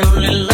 only love.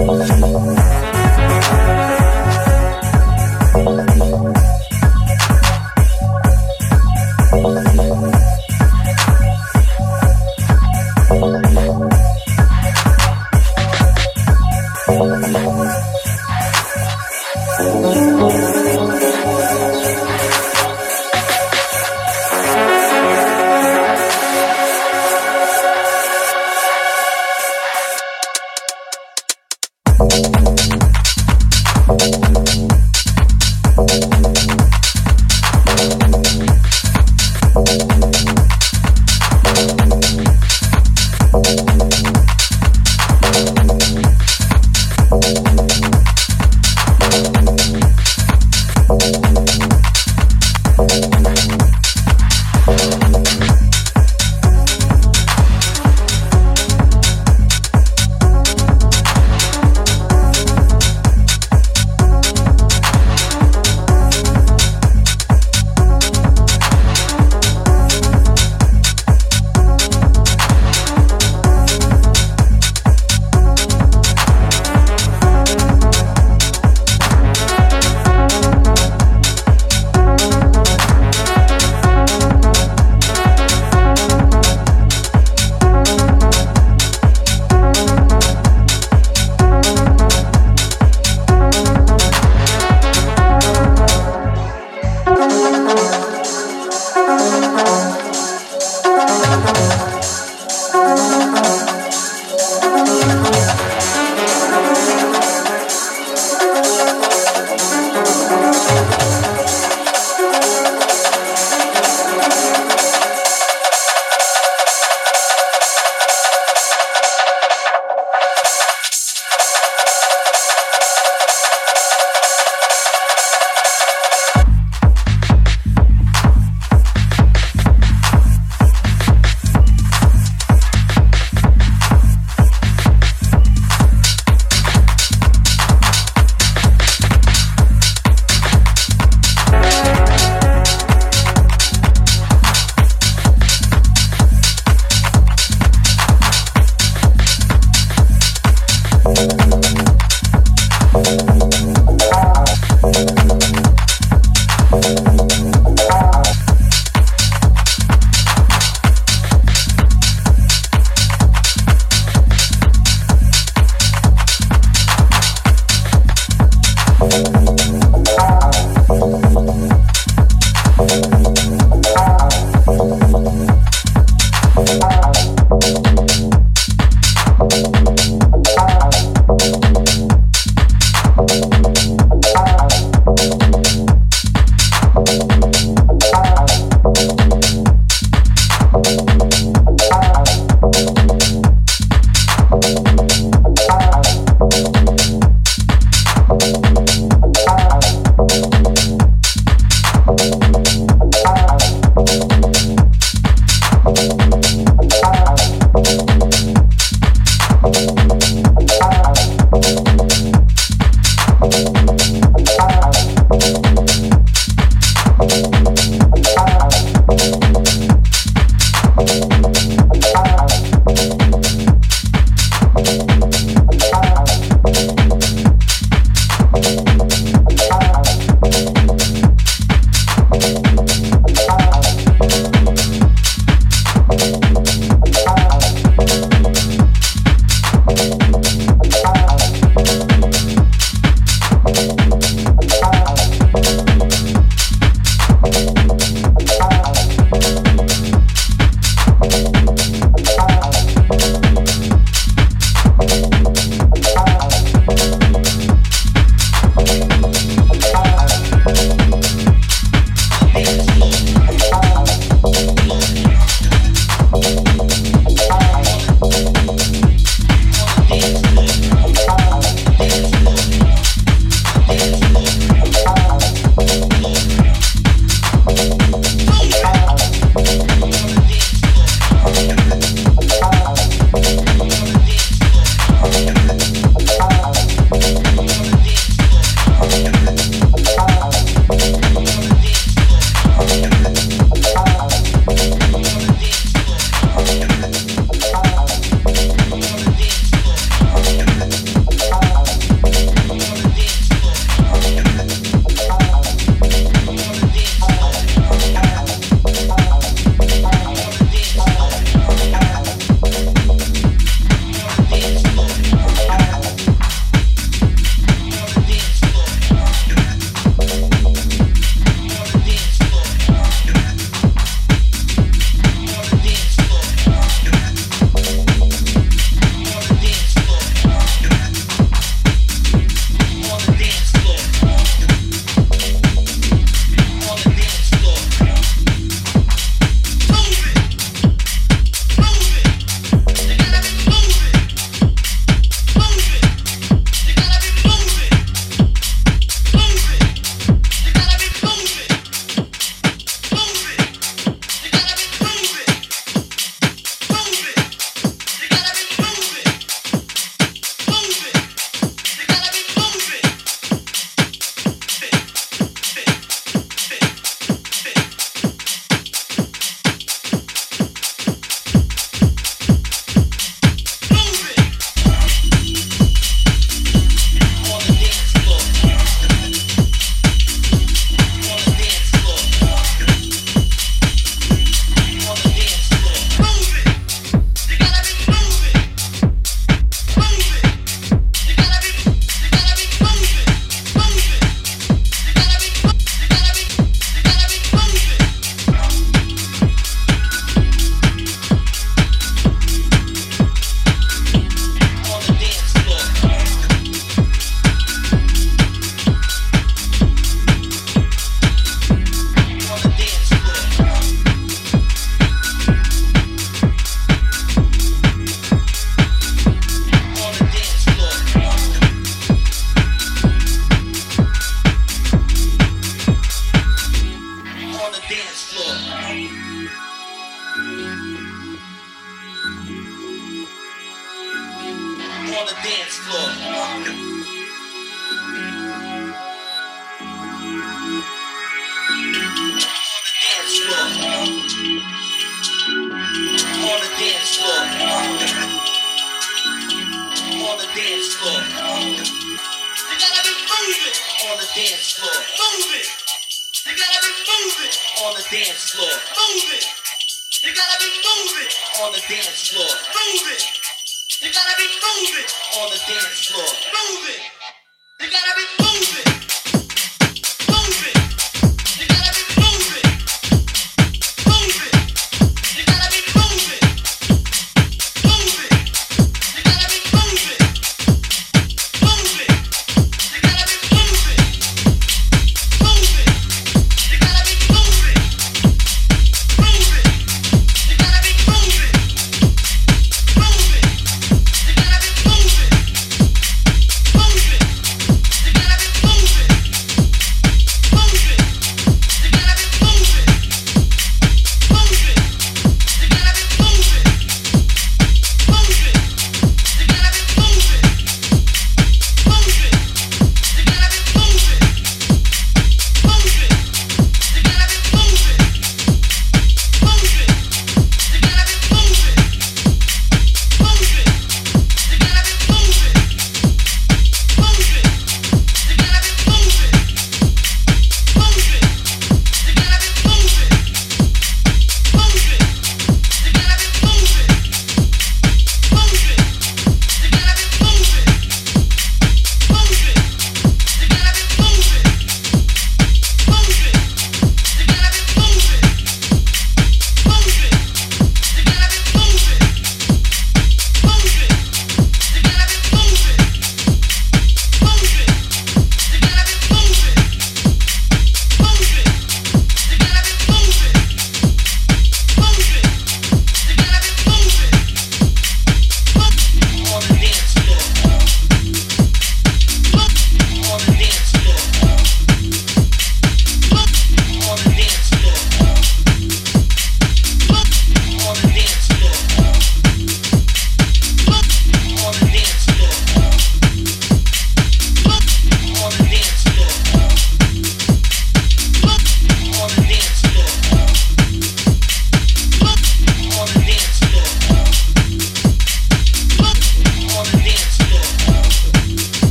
Thank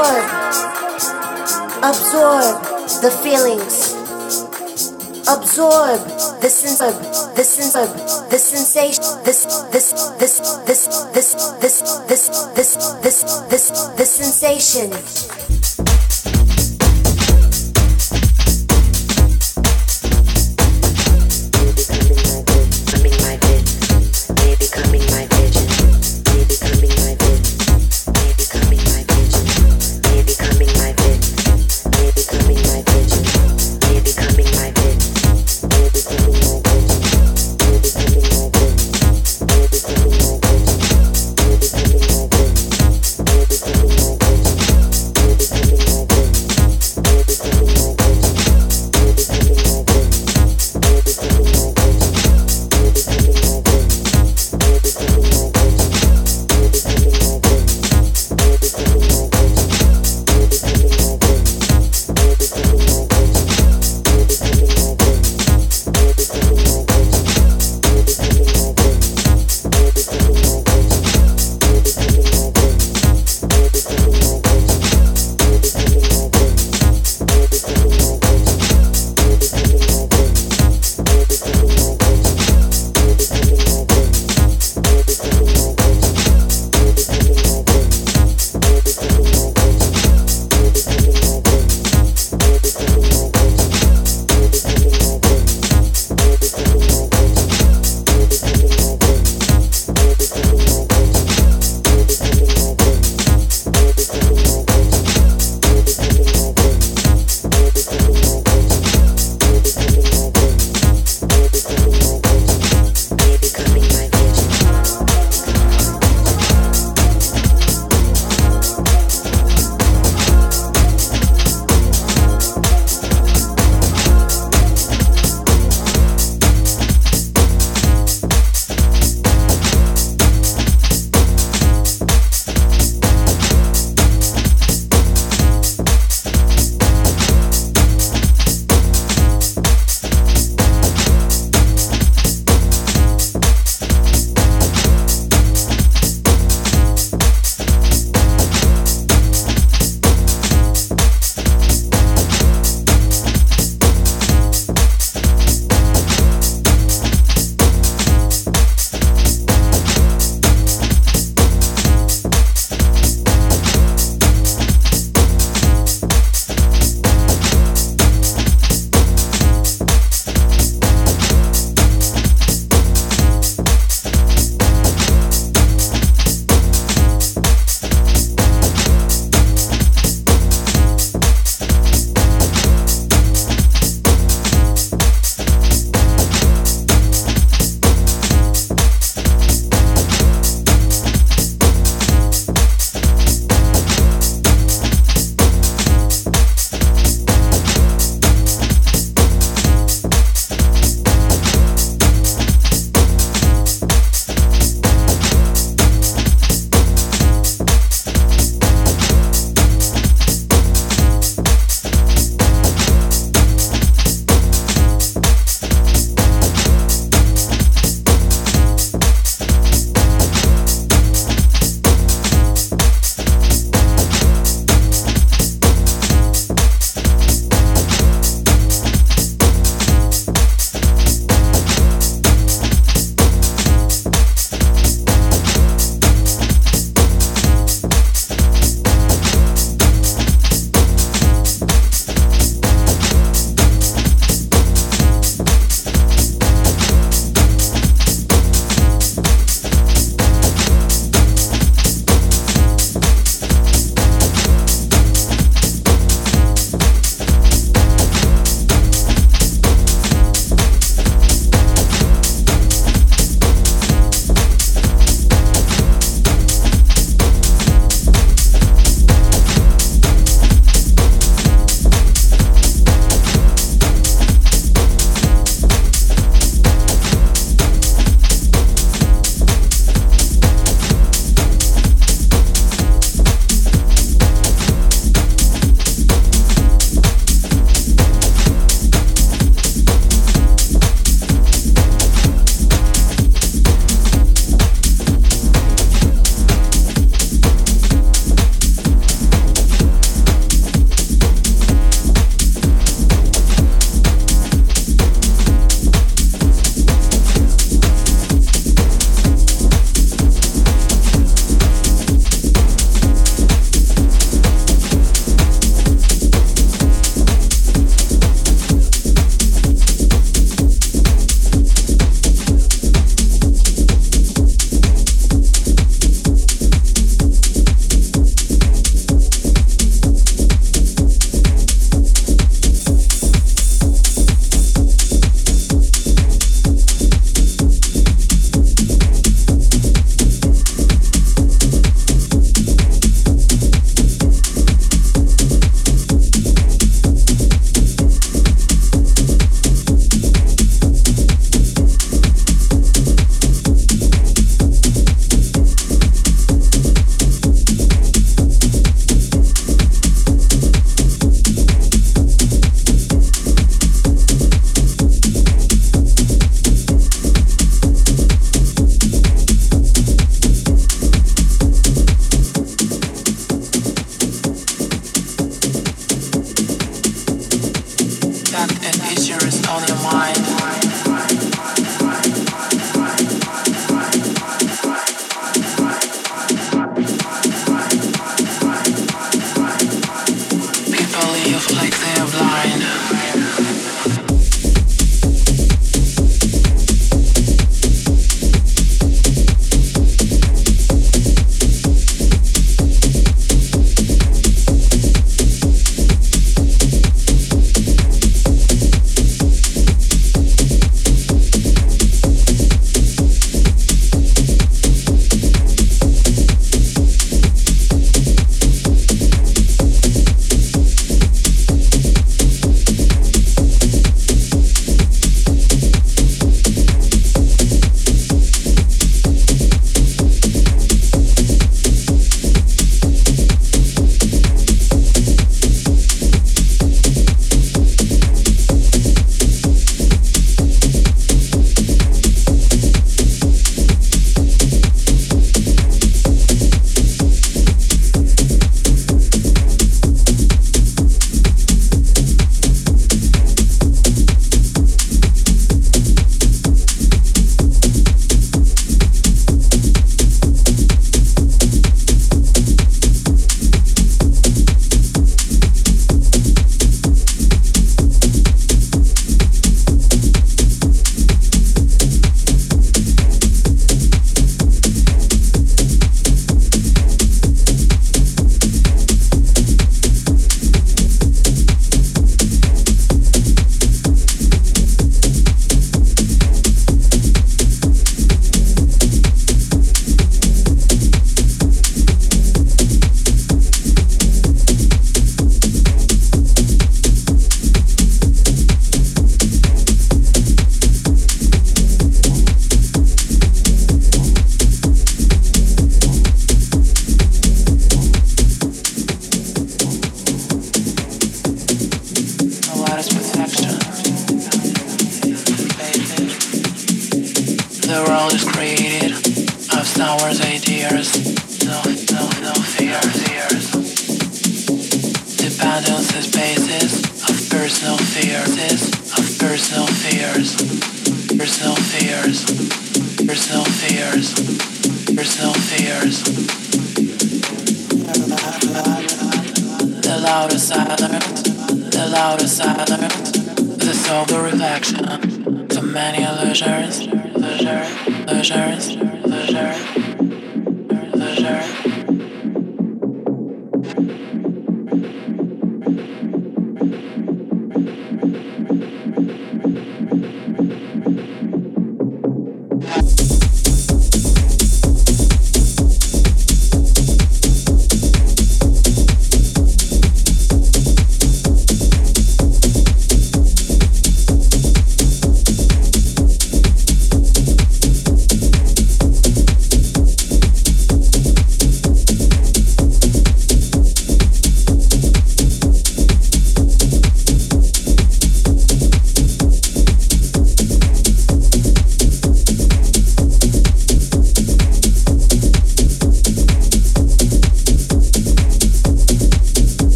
Absorb. Absorb the feelings. Absorb the sense of the sense of the sensation this this this this this this this this this this the sensation.